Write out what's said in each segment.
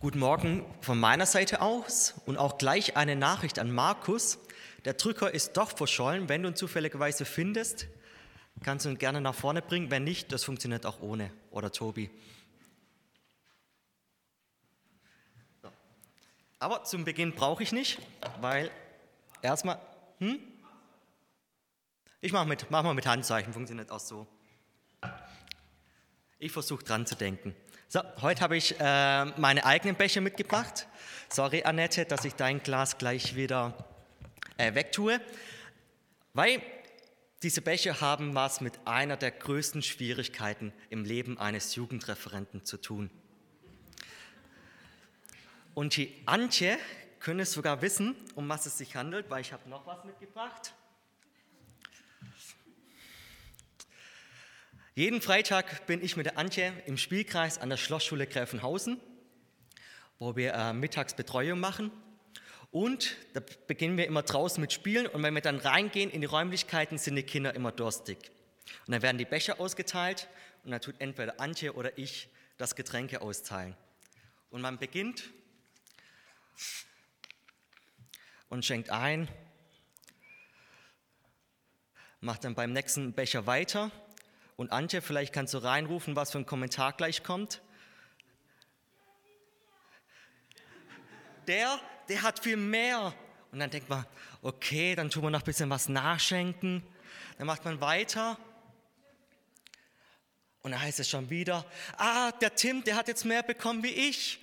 Guten Morgen von meiner Seite aus und auch gleich eine Nachricht an Markus. Der Drücker ist doch verschollen. Wenn du ihn zufälligerweise findest, kannst du ihn gerne nach vorne bringen. Wenn nicht, das funktioniert auch ohne. Oder Tobi. Aber zum Beginn brauche ich nicht, weil erstmal. Hm? Ich mache mit, mach mal mit Handzeichen, funktioniert auch so. Ich versuche dran zu denken. So, heute habe ich äh, meine eigenen Becher mitgebracht. Sorry, Annette, dass ich dein Glas gleich wieder äh, wegtue, weil diese Becher haben was mit einer der größten Schwierigkeiten im Leben eines Jugendreferenten zu tun. Und die Antje könnte sogar wissen, um was es sich handelt, weil ich habe noch was mitgebracht. Jeden Freitag bin ich mit der Antje im Spielkreis an der Schlossschule Gräfenhausen, wo wir äh, Mittagsbetreuung machen. Und da beginnen wir immer draußen mit Spielen und wenn wir dann reingehen in die Räumlichkeiten, sind die Kinder immer durstig. Und dann werden die Becher ausgeteilt und dann tut entweder Antje oder ich das Getränke austeilen. Und man beginnt und schenkt ein, macht dann beim nächsten Becher weiter und Antje, vielleicht kannst du reinrufen, was für ein Kommentar gleich kommt. Der, der hat viel mehr. Und dann denkt man, okay, dann tun wir noch ein bisschen was nachschenken. Dann macht man weiter. Und dann heißt es schon wieder, ah, der Tim, der hat jetzt mehr bekommen wie ich.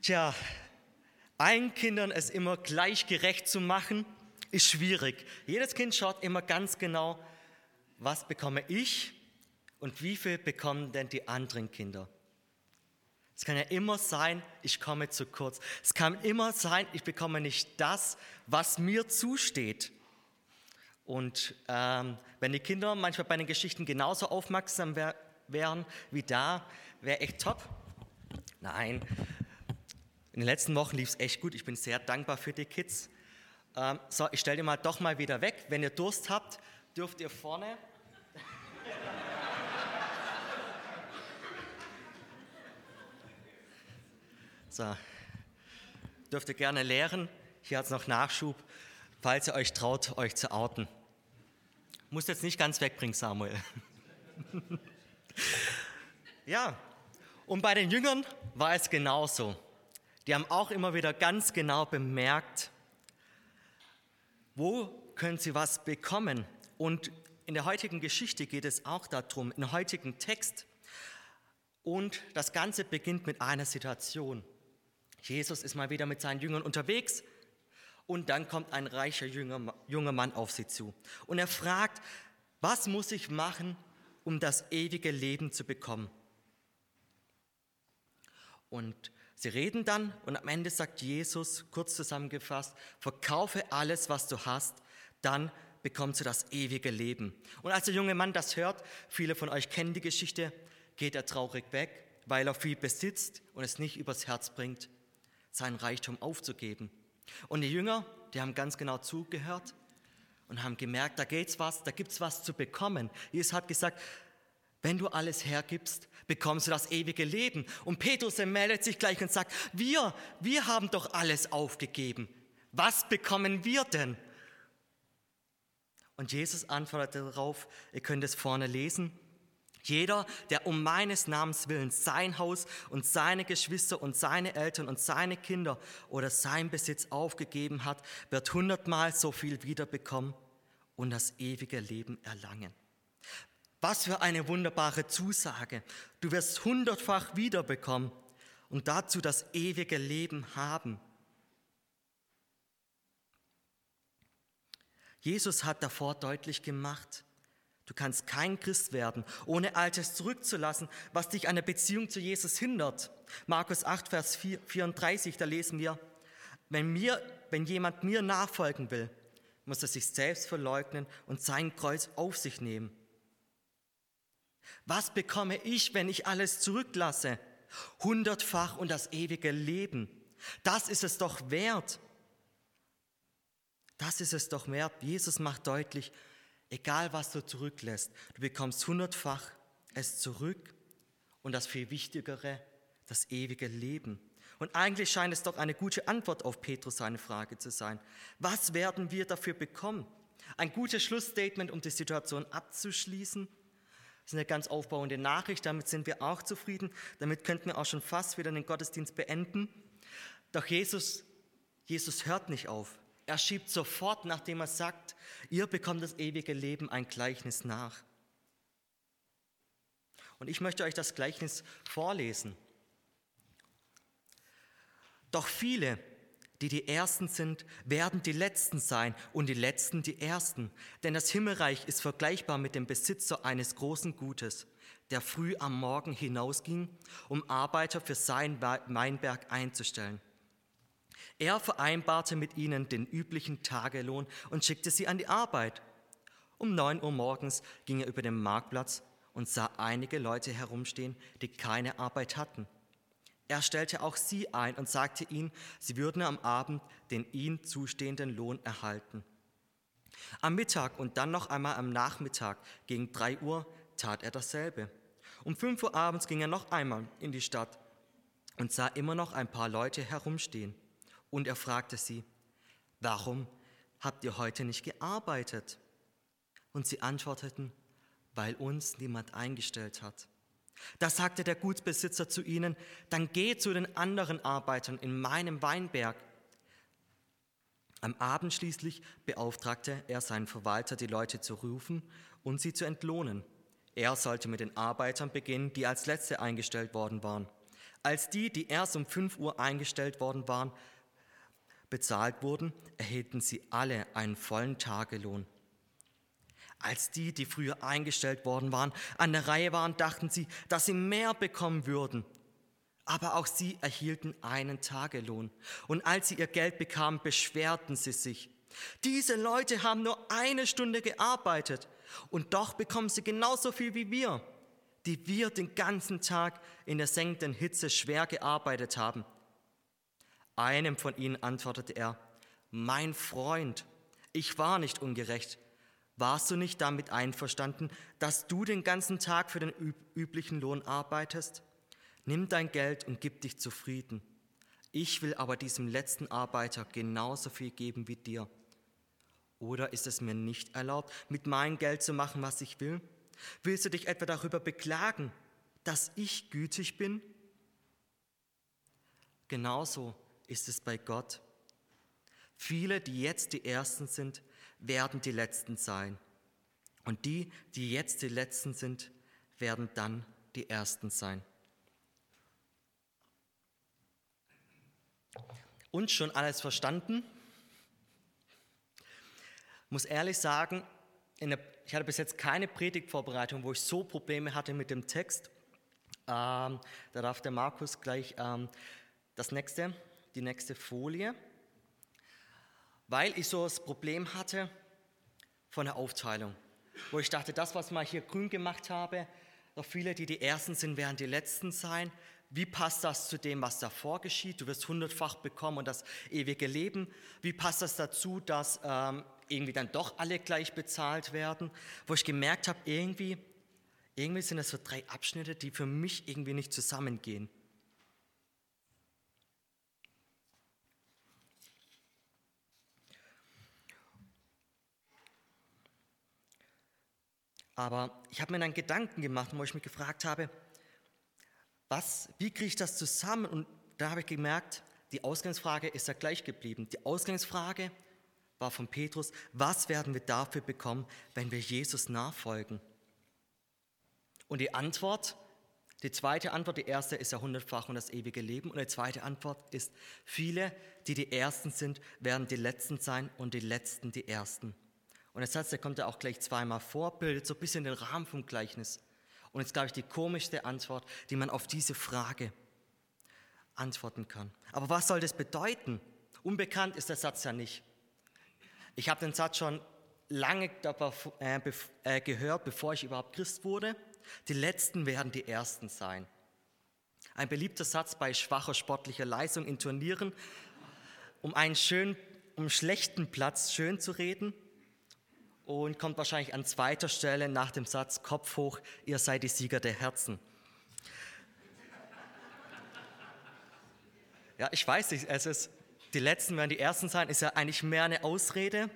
Tja, allen Kindern es immer gleich gerecht zu machen, ist schwierig. Jedes Kind schaut immer ganz genau, was bekomme ich und wie viel bekommen denn die anderen Kinder. Es kann ja immer sein, ich komme zu kurz. Es kann immer sein, ich bekomme nicht das, was mir zusteht. Und ähm, wenn die Kinder manchmal bei den Geschichten genauso aufmerksam wär, wären wie da, wäre echt top. Nein, in den letzten Wochen lief es echt gut. Ich bin sehr dankbar für die Kids. Ähm, so, ich stelle dir mal doch mal wieder weg. Wenn ihr Durst habt, dürft ihr vorne. so, dürft ihr gerne leeren. Hier hat es noch Nachschub, falls ihr euch traut, euch zu outen. Muss jetzt nicht ganz wegbringen, Samuel. ja, und bei den Jüngern war es genauso die haben auch immer wieder ganz genau bemerkt, wo können sie was bekommen. Und in der heutigen Geschichte geht es auch darum, im heutigen Text. Und das Ganze beginnt mit einer Situation. Jesus ist mal wieder mit seinen Jüngern unterwegs und dann kommt ein reicher junger, junger Mann auf sie zu. Und er fragt, was muss ich machen, um das ewige Leben zu bekommen? Und Sie reden dann und am Ende sagt Jesus, kurz zusammengefasst, verkaufe alles, was du hast, dann bekommst du das ewige Leben. Und als der junge Mann das hört, viele von euch kennen die Geschichte, geht er traurig weg, weil er viel besitzt und es nicht übers Herz bringt, seinen Reichtum aufzugeben. Und die Jünger, die haben ganz genau zugehört und haben gemerkt, da geht's was, da gibt's was zu bekommen. Jesus hat gesagt, wenn du alles hergibst, bekommst du das ewige Leben. Und Petrus meldet sich gleich und sagt, wir, wir haben doch alles aufgegeben. Was bekommen wir denn? Und Jesus antwortet darauf, ihr könnt es vorne lesen, jeder, der um meines Namens willen sein Haus und seine Geschwister und seine Eltern und seine Kinder oder sein Besitz aufgegeben hat, wird hundertmal so viel wiederbekommen und das ewige Leben erlangen. Was für eine wunderbare Zusage. Du wirst hundertfach wiederbekommen und dazu das ewige Leben haben. Jesus hat davor deutlich gemacht, du kannst kein Christ werden, ohne Altes zurückzulassen, was dich an der Beziehung zu Jesus hindert. Markus 8, Vers 34, da lesen wir, wenn, mir, wenn jemand mir nachfolgen will, muss er sich selbst verleugnen und sein Kreuz auf sich nehmen was bekomme ich, wenn ich alles zurücklasse? Hundertfach und das ewige Leben. Das ist es doch wert. Das ist es doch wert. Jesus macht deutlich, Egal was du zurücklässt, du bekommst hundertfach es zurück und das viel Wichtigere, das ewige Leben. Und eigentlich scheint es doch eine gute Antwort auf Petrus seine Frage zu sein. Was werden wir dafür bekommen? Ein gutes Schlussstatement, um die Situation abzuschließen. Das ist eine ganz aufbauende Nachricht, damit sind wir auch zufrieden. Damit könnten wir auch schon fast wieder den Gottesdienst beenden. Doch Jesus, Jesus hört nicht auf. Er schiebt sofort, nachdem er sagt, ihr bekommt das ewige Leben, ein Gleichnis nach. Und ich möchte euch das Gleichnis vorlesen. Doch viele, die die Ersten sind, werden die Letzten sein und die Letzten die Ersten. Denn das Himmelreich ist vergleichbar mit dem Besitzer eines großen Gutes, der früh am Morgen hinausging, um Arbeiter für sein Weinberg einzustellen. Er vereinbarte mit ihnen den üblichen Tagelohn und schickte sie an die Arbeit. Um neun Uhr morgens ging er über den Marktplatz und sah einige Leute herumstehen, die keine Arbeit hatten. Er stellte auch sie ein und sagte ihnen, sie würden am Abend den ihnen zustehenden Lohn erhalten. Am Mittag und dann noch einmal am Nachmittag gegen drei Uhr tat er dasselbe. Um fünf Uhr abends ging er noch einmal in die Stadt und sah immer noch ein paar Leute herumstehen. Und er fragte sie, warum habt ihr heute nicht gearbeitet? Und sie antworteten, weil uns niemand eingestellt hat. Da sagte der Gutsbesitzer zu ihnen, dann geht zu den anderen Arbeitern in meinem Weinberg. Am Abend schließlich beauftragte er seinen Verwalter, die Leute zu rufen und sie zu entlohnen. Er sollte mit den Arbeitern beginnen, die als Letzte eingestellt worden waren. Als die, die erst um 5 Uhr eingestellt worden waren, bezahlt wurden, erhielten sie alle einen vollen Tagelohn. Als die, die früher eingestellt worden waren, an der Reihe waren, dachten sie, dass sie mehr bekommen würden. Aber auch sie erhielten einen Tagelohn. Und als sie ihr Geld bekamen, beschwerten sie sich. Diese Leute haben nur eine Stunde gearbeitet und doch bekommen sie genauso viel wie wir, die wir den ganzen Tag in der sengenden Hitze schwer gearbeitet haben. Einem von ihnen antwortete er, mein Freund, ich war nicht ungerecht warst du nicht damit einverstanden, dass du den ganzen Tag für den üblichen Lohn arbeitest? Nimm dein Geld und gib dich zufrieden. Ich will aber diesem letzten Arbeiter genauso viel geben wie dir. Oder ist es mir nicht erlaubt, mit meinem Geld zu machen, was ich will? Willst du dich etwa darüber beklagen, dass ich gütig bin? Genauso ist es bei Gott. Viele, die jetzt die Ersten sind, werden die Letzten sein. Und die, die jetzt die Letzten sind, werden dann die Ersten sein. Und schon alles verstanden? Muss ehrlich sagen, der, ich hatte bis jetzt keine Predigtvorbereitung, wo ich so Probleme hatte mit dem Text. Ähm, da darf der Markus gleich ähm, das nächste, die nächste Folie weil ich so das Problem hatte von der Aufteilung, wo ich dachte, das, was ich hier grün gemacht habe, doch viele, die die Ersten sind, werden die Letzten sein. Wie passt das zu dem, was davor geschieht? Du wirst hundertfach bekommen und das ewige Leben. Wie passt das dazu, dass ähm, irgendwie dann doch alle gleich bezahlt werden? Wo ich gemerkt habe, irgendwie, irgendwie sind das so drei Abschnitte, die für mich irgendwie nicht zusammengehen. Aber ich habe mir dann Gedanken gemacht, wo ich mich gefragt habe, was, wie kriege ich das zusammen? Und da habe ich gemerkt, die Ausgangsfrage ist ja gleich geblieben. Die Ausgangsfrage war von Petrus, was werden wir dafür bekommen, wenn wir Jesus nachfolgen? Und die Antwort, die zweite Antwort, die erste ist ja hundertfach und das ewige Leben. Und die zweite Antwort ist, viele, die die Ersten sind, werden die Letzten sein und die Letzten die Ersten. Und der Satz, der kommt ja auch gleich zweimal vor, bildet so ein bisschen den Rahmen vom Gleichnis. Und jetzt glaube ich die komischste Antwort, die man auf diese Frage antworten kann. Aber was soll das bedeuten? Unbekannt ist der Satz ja nicht. Ich habe den Satz schon lange äh, äh, gehört, bevor ich überhaupt Christ wurde. Die Letzten werden die Ersten sein. Ein beliebter Satz bei schwacher sportlicher Leistung in Turnieren, um einen schönen, um schlechten Platz schön zu reden und kommt wahrscheinlich an zweiter Stelle nach dem Satz Kopf hoch, ihr seid die Sieger der Herzen. Ja, ich weiß nicht, es ist, die Letzten werden die Ersten sein, ist ja eigentlich mehr eine Ausrede.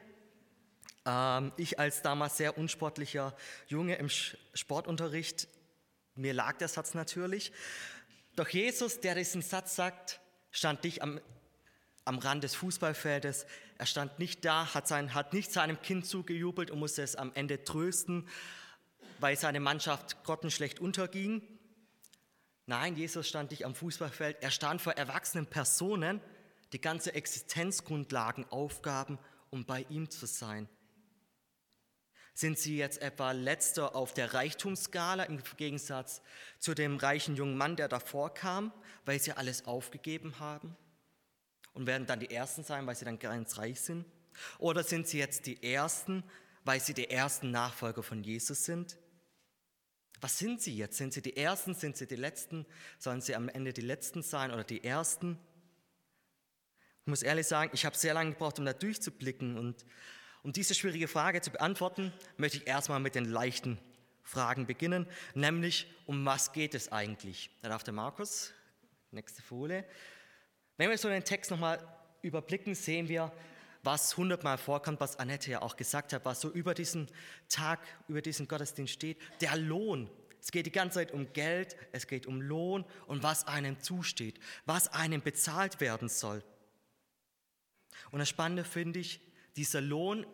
Ähm, ich als damals sehr unsportlicher Junge im Sportunterricht, mir lag der Satz natürlich. Doch Jesus, der diesen Satz sagt, stand nicht am, am Rand des Fußballfeldes. Er stand nicht da, hat, sein, hat nicht seinem Kind zugejubelt und musste es am Ende trösten, weil seine Mannschaft grottenschlecht unterging. Nein, Jesus stand nicht am Fußballfeld. Er stand vor erwachsenen Personen, die ganze Existenzgrundlagen aufgaben, um bei ihm zu sein. Sind sie jetzt etwa letzter auf der Reichtumsskala im Gegensatz zu dem reichen jungen Mann, der davor kam, weil sie alles aufgegeben haben? Und werden dann die Ersten sein, weil sie dann ganz reich sind? Oder sind sie jetzt die Ersten, weil sie die ersten Nachfolger von Jesus sind? Was sind sie jetzt? Sind sie die Ersten? Sind sie die Letzten? Sollen sie am Ende die Letzten sein oder die Ersten? Ich muss ehrlich sagen, ich habe sehr lange gebraucht, um da durchzublicken und um diese schwierige Frage zu beantworten, möchte ich erstmal mit den leichten Fragen beginnen, nämlich um was geht es eigentlich? Da darf der Markus, nächste Folie. Wenn wir so den Text nochmal überblicken, sehen wir, was hundertmal vorkommt, was Annette ja auch gesagt hat, was so über diesen Tag, über diesen Gottesdienst steht. Der Lohn. Es geht die ganze Zeit um Geld, es geht um Lohn und was einem zusteht, was einem bezahlt werden soll. Und das Spannende finde ich, dieser Lohn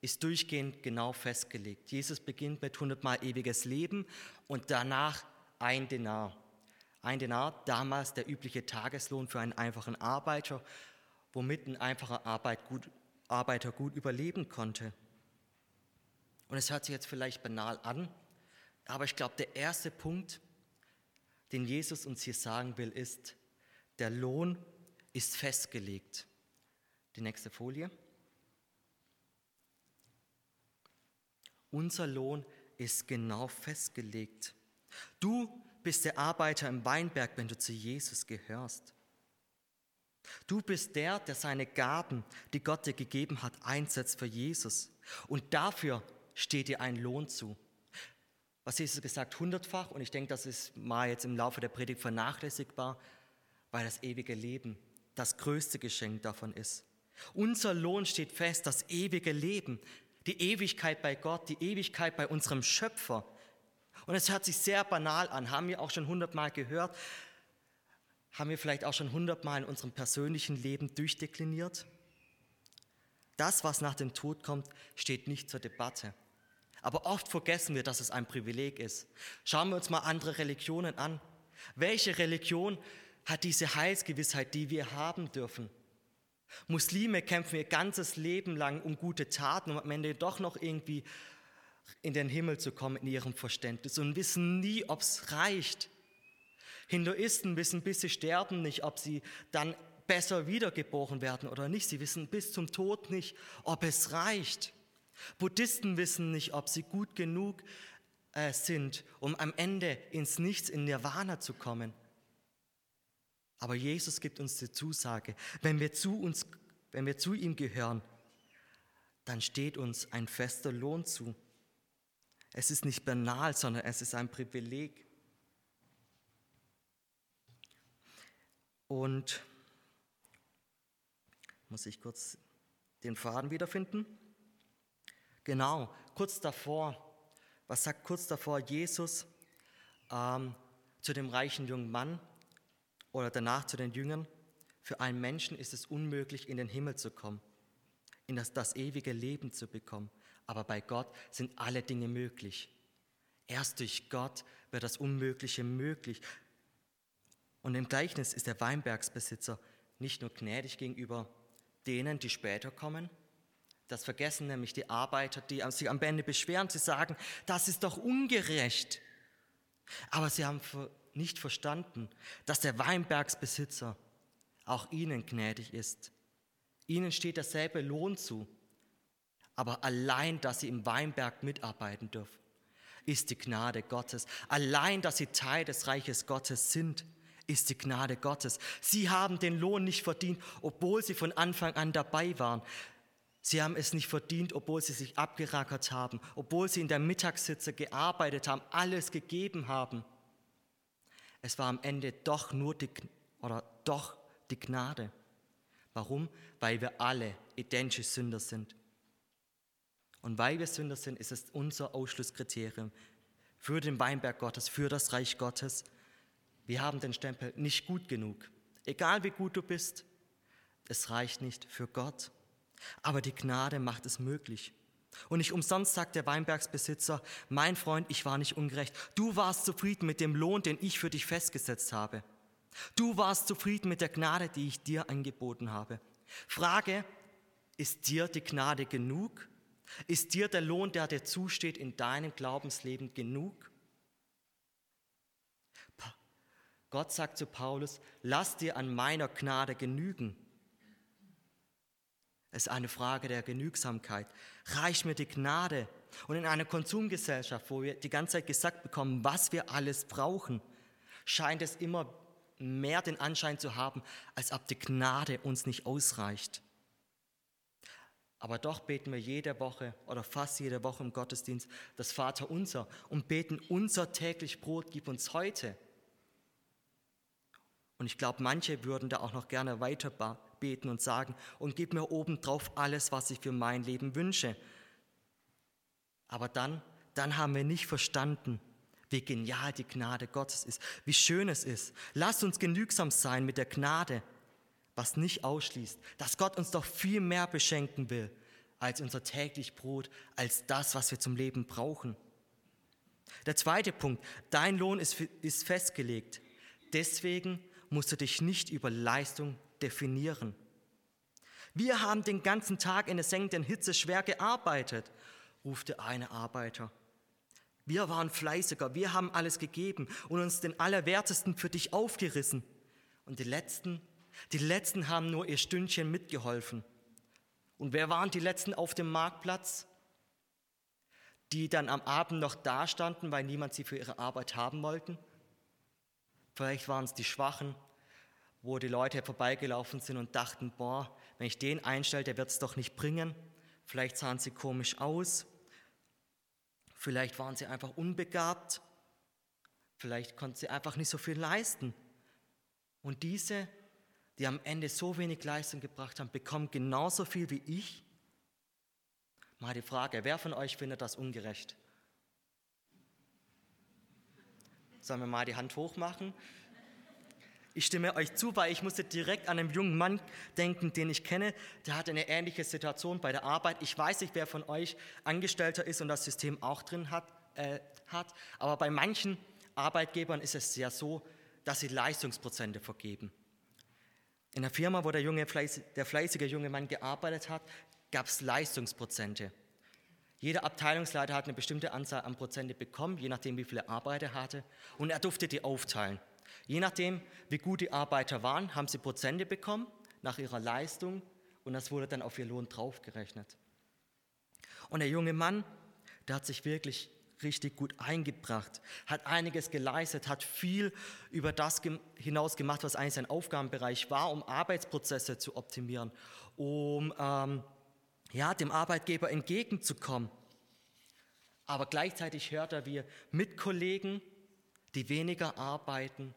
ist durchgehend genau festgelegt. Jesus beginnt mit 100 Mal ewiges Leben und danach ein Denar. Ein Denar, damals der übliche Tageslohn für einen einfachen Arbeiter, womit ein einfacher Arbeit gut, Arbeiter gut überleben konnte. Und es hört sich jetzt vielleicht banal an, aber ich glaube, der erste Punkt, den Jesus uns hier sagen will, ist, der Lohn ist festgelegt. Die nächste Folie. Unser Lohn ist genau festgelegt. Du bist der Arbeiter im Weinberg, wenn du zu Jesus gehörst. Du bist der, der seine Gaben, die Gott dir gegeben hat, einsetzt für Jesus. Und dafür steht dir ein Lohn zu. Was Jesus gesagt, hundertfach. Und ich denke, das ist mal jetzt im Laufe der Predigt vernachlässigbar, weil das ewige Leben das größte Geschenk davon ist. Unser Lohn steht fest, das ewige Leben die Ewigkeit bei Gott, die Ewigkeit bei unserem Schöpfer. Und es hört sich sehr banal an, haben wir auch schon hundertmal gehört, haben wir vielleicht auch schon hundertmal in unserem persönlichen Leben durchdekliniert. Das, was nach dem Tod kommt, steht nicht zur Debatte. Aber oft vergessen wir, dass es ein Privileg ist. Schauen wir uns mal andere Religionen an. Welche Religion hat diese Heilsgewissheit, die wir haben dürfen? Muslime kämpfen ihr ganzes Leben lang um gute Taten, um am Ende doch noch irgendwie in den Himmel zu kommen in ihrem Verständnis und wissen nie, ob es reicht. Hinduisten wissen, bis sie sterben, nicht, ob sie dann besser wiedergeboren werden oder nicht. Sie wissen bis zum Tod nicht, ob es reicht. Buddhisten wissen nicht, ob sie gut genug äh, sind, um am Ende ins Nichts, in Nirvana zu kommen. Aber Jesus gibt uns die Zusage, wenn wir zu uns, wenn wir zu ihm gehören, dann steht uns ein fester Lohn zu. Es ist nicht banal, sondern es ist ein Privileg. Und muss ich kurz den Faden wiederfinden? Genau, kurz davor, was sagt kurz davor Jesus ähm, zu dem reichen jungen Mann? oder danach zu den Jüngern, für einen Menschen ist es unmöglich, in den Himmel zu kommen, in das, das ewige Leben zu bekommen. Aber bei Gott sind alle Dinge möglich. Erst durch Gott wird das Unmögliche möglich. Und im Gleichnis ist der Weinbergsbesitzer nicht nur gnädig gegenüber denen, die später kommen, das vergessen nämlich die Arbeiter, die sich am Ende beschweren, sie sagen, das ist doch ungerecht. Aber sie haben nicht verstanden, dass der Weinbergsbesitzer auch ihnen gnädig ist. Ihnen steht derselbe Lohn zu. Aber allein, dass sie im Weinberg mitarbeiten dürfen, ist die Gnade Gottes. Allein, dass sie Teil des Reiches Gottes sind, ist die Gnade Gottes. Sie haben den Lohn nicht verdient, obwohl sie von Anfang an dabei waren. Sie haben es nicht verdient, obwohl sie sich abgerackert haben, obwohl sie in der Mittagssitze gearbeitet haben, alles gegeben haben. Es war am Ende doch nur die, oder doch die Gnade. Warum? Weil wir alle identische Sünder sind. Und weil wir Sünder sind, ist es unser Ausschlusskriterium für den Weinberg Gottes, für das Reich Gottes. Wir haben den Stempel nicht gut genug. Egal wie gut du bist, es reicht nicht für Gott. Aber die Gnade macht es möglich. Und nicht umsonst sagt der Weinbergsbesitzer, mein Freund, ich war nicht ungerecht. Du warst zufrieden mit dem Lohn, den ich für dich festgesetzt habe. Du warst zufrieden mit der Gnade, die ich dir angeboten habe. Frage, ist dir die Gnade genug? Ist dir der Lohn, der dir zusteht, in deinem Glaubensleben genug? Gott sagt zu Paulus, lass dir an meiner Gnade genügen. Es ist eine Frage der Genügsamkeit. Reicht mir die Gnade? Und in einer Konsumgesellschaft, wo wir die ganze Zeit gesagt bekommen, was wir alles brauchen, scheint es immer mehr den Anschein zu haben, als ob die Gnade uns nicht ausreicht. Aber doch beten wir jede Woche oder fast jede Woche im Gottesdienst das Vater unser und beten unser täglich Brot, gib uns heute. Und ich glaube, manche würden da auch noch gerne weiter beten und sagen, und gib mir obendrauf alles, was ich für mein Leben wünsche. Aber dann, dann haben wir nicht verstanden, wie genial die Gnade Gottes ist, wie schön es ist. Lasst uns genügsam sein mit der Gnade, was nicht ausschließt, dass Gott uns doch viel mehr beschenken will als unser täglich Brot, als das, was wir zum Leben brauchen. Der zweite Punkt, dein Lohn ist, ist festgelegt. Deswegen musst du dich nicht über Leistung definieren. Wir haben den ganzen Tag in der sengenden Hitze schwer gearbeitet, ruft der eine Arbeiter. Wir waren fleißiger, wir haben alles gegeben und uns den Allerwertesten für dich aufgerissen. Und die Letzten, die Letzten haben nur ihr Stündchen mitgeholfen. Und wer waren die Letzten auf dem Marktplatz? Die dann am Abend noch dastanden, weil niemand sie für ihre Arbeit haben wollten? Vielleicht waren es die Schwachen, wo die Leute vorbeigelaufen sind und dachten, boah, wenn ich den einstelle, der wird es doch nicht bringen. Vielleicht sahen sie komisch aus. Vielleicht waren sie einfach unbegabt. Vielleicht konnten sie einfach nicht so viel leisten. Und diese, die am Ende so wenig Leistung gebracht haben, bekommen genauso viel wie ich. Mal die Frage, wer von euch findet das ungerecht? Sollen wir mal die Hand hochmachen? Ich stimme euch zu, weil ich musste direkt an einen jungen Mann denken, den ich kenne. Der hatte eine ähnliche Situation bei der Arbeit. Ich weiß nicht, wer von euch Angestellter ist und das System auch drin hat. Äh, hat. Aber bei manchen Arbeitgebern ist es ja so, dass sie Leistungsprozente vergeben. In der Firma, wo der, junge, der fleißige junge Mann gearbeitet hat, gab es Leistungsprozente. Jeder Abteilungsleiter hat eine bestimmte Anzahl an Prozente bekommen, je nachdem, wie viele Arbeit er hatte, und er durfte die aufteilen. Je nachdem, wie gut die Arbeiter waren, haben sie Prozente bekommen nach ihrer Leistung und das wurde dann auf ihr Lohn draufgerechnet. Und der junge Mann, der hat sich wirklich richtig gut eingebracht, hat einiges geleistet, hat viel über das hinaus gemacht, was eigentlich sein Aufgabenbereich war, um Arbeitsprozesse zu optimieren, um ähm, ja, dem Arbeitgeber entgegenzukommen. Aber gleichzeitig hört er, wie Mitkollegen, die weniger arbeiten,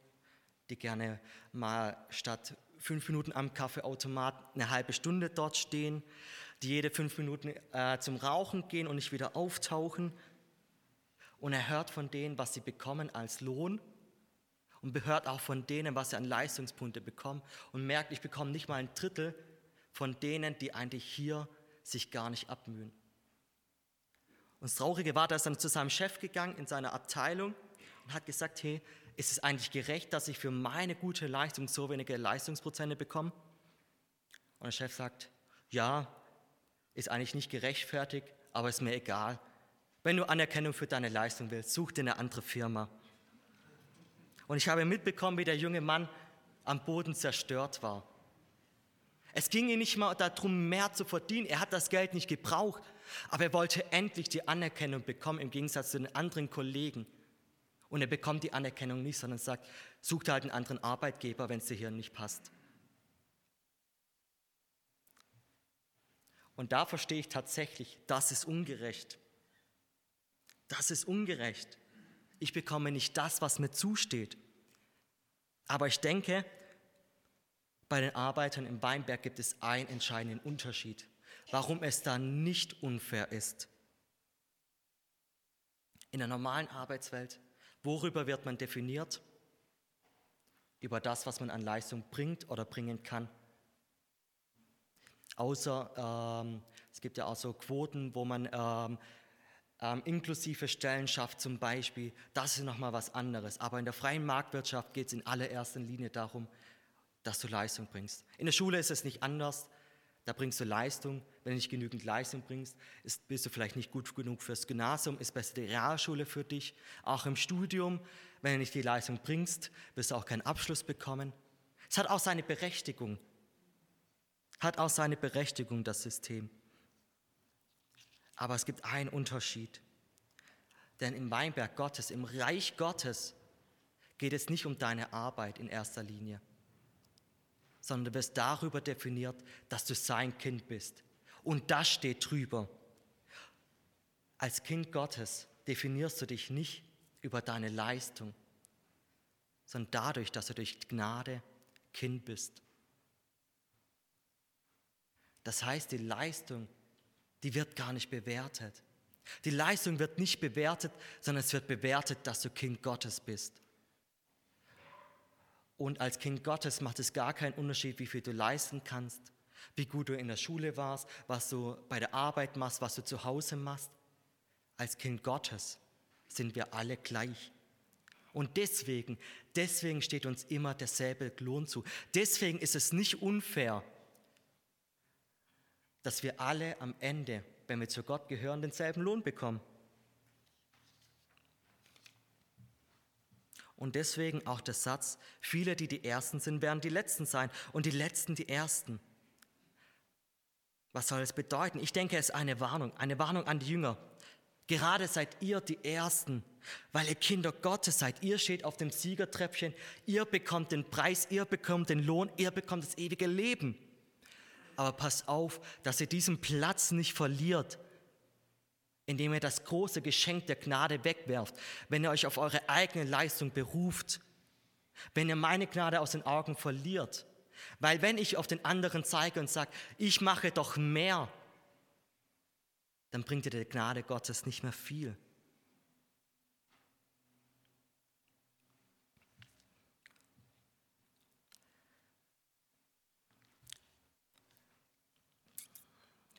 die gerne mal statt fünf Minuten am Kaffeeautomat eine halbe Stunde dort stehen, die jede fünf Minuten äh, zum Rauchen gehen und nicht wieder auftauchen. Und er hört von denen, was sie bekommen als Lohn und hört auch von denen, was sie an Leistungspunkte bekommen und merkt, ich bekomme nicht mal ein Drittel von denen, die eigentlich hier sich gar nicht abmühen. Und das Traurige war, dass er dann zu seinem Chef gegangen in seiner Abteilung und hat gesagt, hey, ist es eigentlich gerecht, dass ich für meine gute Leistung so wenige Leistungsprozente bekomme? Und der Chef sagt, ja, ist eigentlich nicht gerechtfertigt, aber ist mir egal. Wenn du Anerkennung für deine Leistung willst, such dir eine andere Firma. Und ich habe mitbekommen, wie der junge Mann am Boden zerstört war. Es ging ihm nicht mal darum, mehr zu verdienen. Er hat das Geld nicht gebraucht, aber er wollte endlich die Anerkennung bekommen, im Gegensatz zu den anderen Kollegen. Und er bekommt die Anerkennung nicht, sondern sagt, such dir halt einen anderen Arbeitgeber, wenn es dir hier nicht passt. Und da verstehe ich tatsächlich, das ist ungerecht. Das ist ungerecht. Ich bekomme nicht das, was mir zusteht. Aber ich denke, bei den Arbeitern im Weinberg gibt es einen entscheidenden Unterschied, warum es da nicht unfair ist. In der normalen Arbeitswelt, worüber wird man definiert? Über das, was man an Leistung bringt oder bringen kann. Außer ähm, es gibt ja auch so Quoten, wo man ähm, ähm, inklusive Stellen schafft zum Beispiel. Das ist nochmal was anderes. Aber in der freien Marktwirtschaft geht es in allererster Linie darum, dass du Leistung bringst. In der Schule ist es nicht anders. Da bringst du Leistung. Wenn du nicht genügend Leistung bringst, ist, bist du vielleicht nicht gut genug fürs Gymnasium, ist besser die Realschule für dich. Auch im Studium, wenn du nicht die Leistung bringst, wirst du auch keinen Abschluss bekommen. Es hat auch seine Berechtigung. Hat auch seine Berechtigung, das System. Aber es gibt einen Unterschied. Denn im Weinberg Gottes, im Reich Gottes, geht es nicht um deine Arbeit in erster Linie sondern du wirst darüber definiert, dass du sein Kind bist. Und das steht drüber. Als Kind Gottes definierst du dich nicht über deine Leistung, sondern dadurch, dass du durch Gnade Kind bist. Das heißt, die Leistung, die wird gar nicht bewertet. Die Leistung wird nicht bewertet, sondern es wird bewertet, dass du Kind Gottes bist. Und als Kind Gottes macht es gar keinen Unterschied, wie viel du leisten kannst, wie gut du in der Schule warst, was du bei der Arbeit machst, was du zu Hause machst. Als Kind Gottes sind wir alle gleich. Und deswegen, deswegen steht uns immer derselbe Lohn zu. Deswegen ist es nicht unfair, dass wir alle am Ende, wenn wir zu Gott gehören, denselben Lohn bekommen. Und deswegen auch der Satz, viele, die die Ersten sind, werden die Letzten sein und die Letzten die Ersten. Was soll es bedeuten? Ich denke, es ist eine Warnung, eine Warnung an die Jünger. Gerade seid ihr die Ersten, weil ihr Kinder Gottes seid. Ihr steht auf dem Siegertreppchen, ihr bekommt den Preis, ihr bekommt den Lohn, ihr bekommt das ewige Leben. Aber passt auf, dass ihr diesen Platz nicht verliert, indem ihr das große Geschenk der Gnade wegwerft, wenn ihr euch auf eure eigene Leistung beruft, wenn ihr meine Gnade aus den Augen verliert. Weil wenn ich auf den anderen zeige und sage, ich mache doch mehr, dann bringt ihr der Gnade Gottes nicht mehr viel.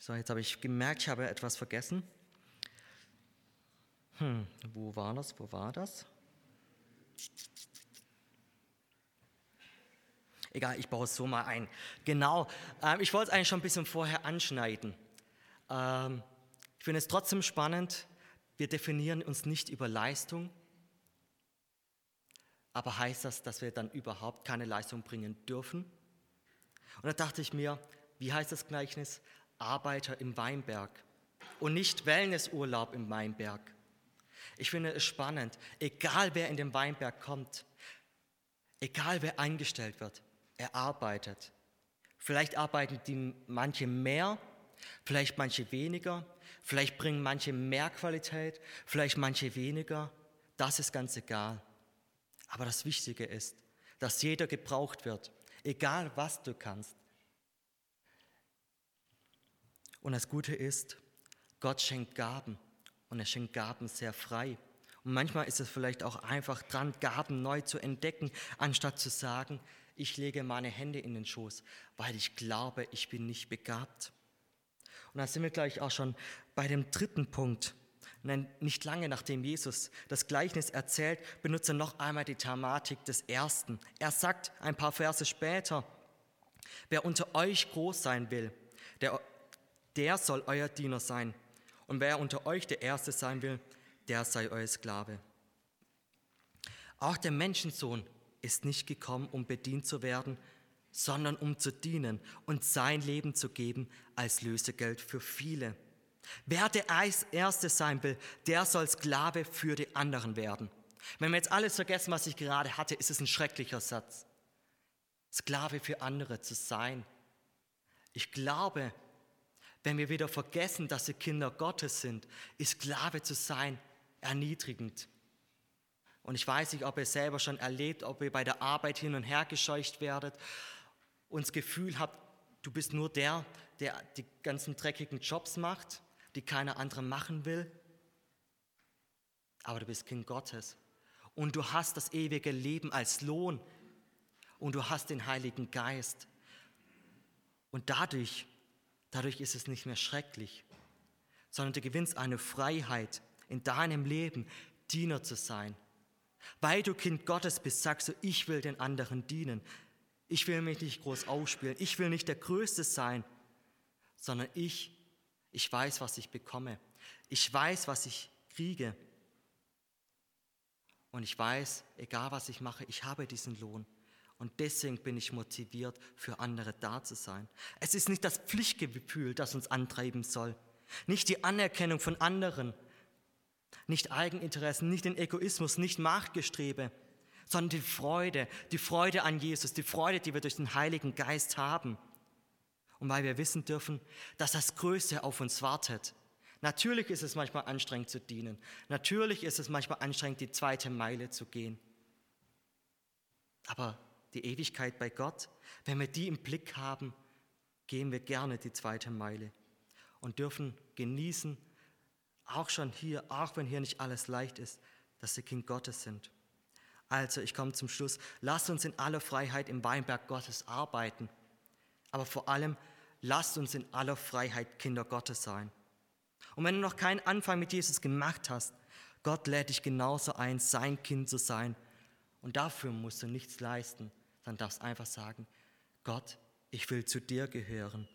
So, jetzt habe ich gemerkt, ich habe etwas vergessen. Hm, wo war das? Wo war das? Egal, ich baue es so mal ein. Genau, ähm, ich wollte es eigentlich schon ein bisschen vorher anschneiden. Ähm, ich finde es trotzdem spannend, wir definieren uns nicht über Leistung, aber heißt das, dass wir dann überhaupt keine Leistung bringen dürfen? Und da dachte ich mir, wie heißt das Gleichnis? Arbeiter im Weinberg und nicht Wellnessurlaub im Weinberg. Ich finde es spannend, egal wer in den Weinberg kommt, egal wer eingestellt wird, er arbeitet. Vielleicht arbeiten die manche mehr, vielleicht manche weniger, vielleicht bringen manche mehr Qualität, vielleicht manche weniger. Das ist ganz egal. Aber das Wichtige ist, dass jeder gebraucht wird, egal was du kannst. Und das Gute ist, Gott schenkt Gaben und er schenkt Gaben sehr frei. Und manchmal ist es vielleicht auch einfach dran, Gaben neu zu entdecken, anstatt zu sagen, ich lege meine Hände in den Schoß, weil ich glaube, ich bin nicht begabt. Und da sind wir gleich auch schon bei dem dritten Punkt. Nicht lange nachdem Jesus das Gleichnis erzählt, benutzt er noch einmal die Thematik des Ersten. Er sagt ein paar Verse später, wer unter euch groß sein will, der, der soll euer Diener sein. Und wer unter euch der Erste sein will, der sei euer Sklave. Auch der Menschensohn ist nicht gekommen, um bedient zu werden, sondern um zu dienen und sein Leben zu geben als Lösegeld für viele. Wer der Erste sein will, der soll Sklave für die anderen werden. Wenn wir jetzt alles vergessen, was ich gerade hatte, ist es ein schrecklicher Satz. Sklave für andere zu sein. Ich glaube, wenn wir wieder vergessen, dass wir Kinder Gottes sind, ist Sklave zu sein erniedrigend. Und ich weiß nicht, ob ihr selber schon erlebt, ob ihr bei der Arbeit hin und her gescheucht werdet und das Gefühl habt, du bist nur der, der die ganzen dreckigen Jobs macht, die keiner andere machen will. Aber du bist Kind Gottes. Und du hast das ewige Leben als Lohn. Und du hast den Heiligen Geist. Und dadurch, dadurch ist es nicht mehr schrecklich, sondern du gewinnst eine Freiheit in deinem Leben, Diener zu sein. Weil du Kind Gottes bist, sagst du, ich will den anderen dienen. Ich will mich nicht groß ausspielen. Ich will nicht der Größte sein, sondern ich, ich weiß, was ich bekomme. Ich weiß, was ich kriege. Und ich weiß, egal was ich mache, ich habe diesen Lohn. Und deswegen bin ich motiviert, für andere da zu sein. Es ist nicht das Pflichtgefühl, das uns antreiben soll. Nicht die Anerkennung von anderen. Nicht Eigeninteressen, nicht den Egoismus, nicht Machtgestrebe, sondern die Freude, die Freude an Jesus, die Freude, die wir durch den Heiligen Geist haben. Und weil wir wissen dürfen, dass das Größte auf uns wartet. Natürlich ist es manchmal anstrengend zu dienen. Natürlich ist es manchmal anstrengend, die zweite Meile zu gehen. Aber die Ewigkeit bei Gott, wenn wir die im Blick haben, gehen wir gerne die zweite Meile und dürfen genießen, auch schon hier, auch wenn hier nicht alles leicht ist, dass sie Kind Gottes sind. Also, ich komme zum Schluss. Lasst uns in aller Freiheit im Weinberg Gottes arbeiten. Aber vor allem, lasst uns in aller Freiheit Kinder Gottes sein. Und wenn du noch keinen Anfang mit Jesus gemacht hast, Gott lädt dich genauso ein, sein Kind zu sein. Und dafür musst du nichts leisten, sondern darfst einfach sagen, Gott, ich will zu dir gehören.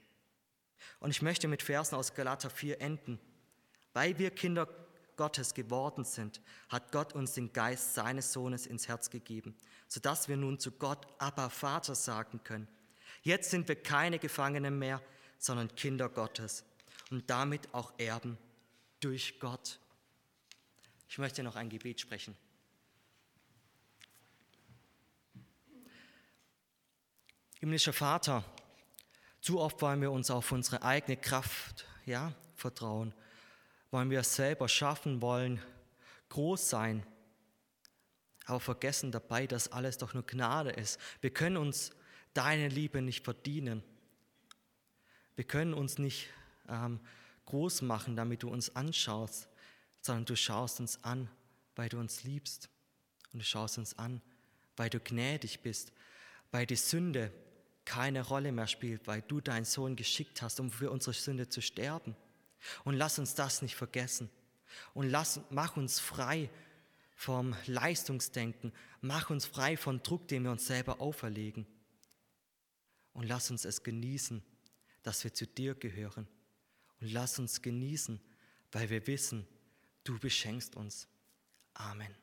Und ich möchte mit Versen aus Galater 4 enden. Weil wir Kinder Gottes geworden sind, hat Gott uns den Geist seines Sohnes ins Herz gegeben, sodass wir nun zu Gott aber Vater sagen können. Jetzt sind wir keine Gefangenen mehr, sondern Kinder Gottes und damit auch Erben durch Gott. Ich möchte noch ein Gebet sprechen. Himmlischer Vater, zu oft wollen wir uns auf unsere eigene Kraft ja, vertrauen wollen wir es selber schaffen, wollen groß sein, aber vergessen dabei, dass alles doch nur Gnade ist. Wir können uns deine Liebe nicht verdienen. Wir können uns nicht ähm, groß machen, damit du uns anschaust, sondern du schaust uns an, weil du uns liebst. Und du schaust uns an, weil du gnädig bist, weil die Sünde keine Rolle mehr spielt, weil du deinen Sohn geschickt hast, um für unsere Sünde zu sterben. Und lass uns das nicht vergessen. Und lass, mach uns frei vom Leistungsdenken. Mach uns frei von Druck, den wir uns selber auferlegen. Und lass uns es genießen, dass wir zu dir gehören. Und lass uns genießen, weil wir wissen, du beschenkst uns. Amen.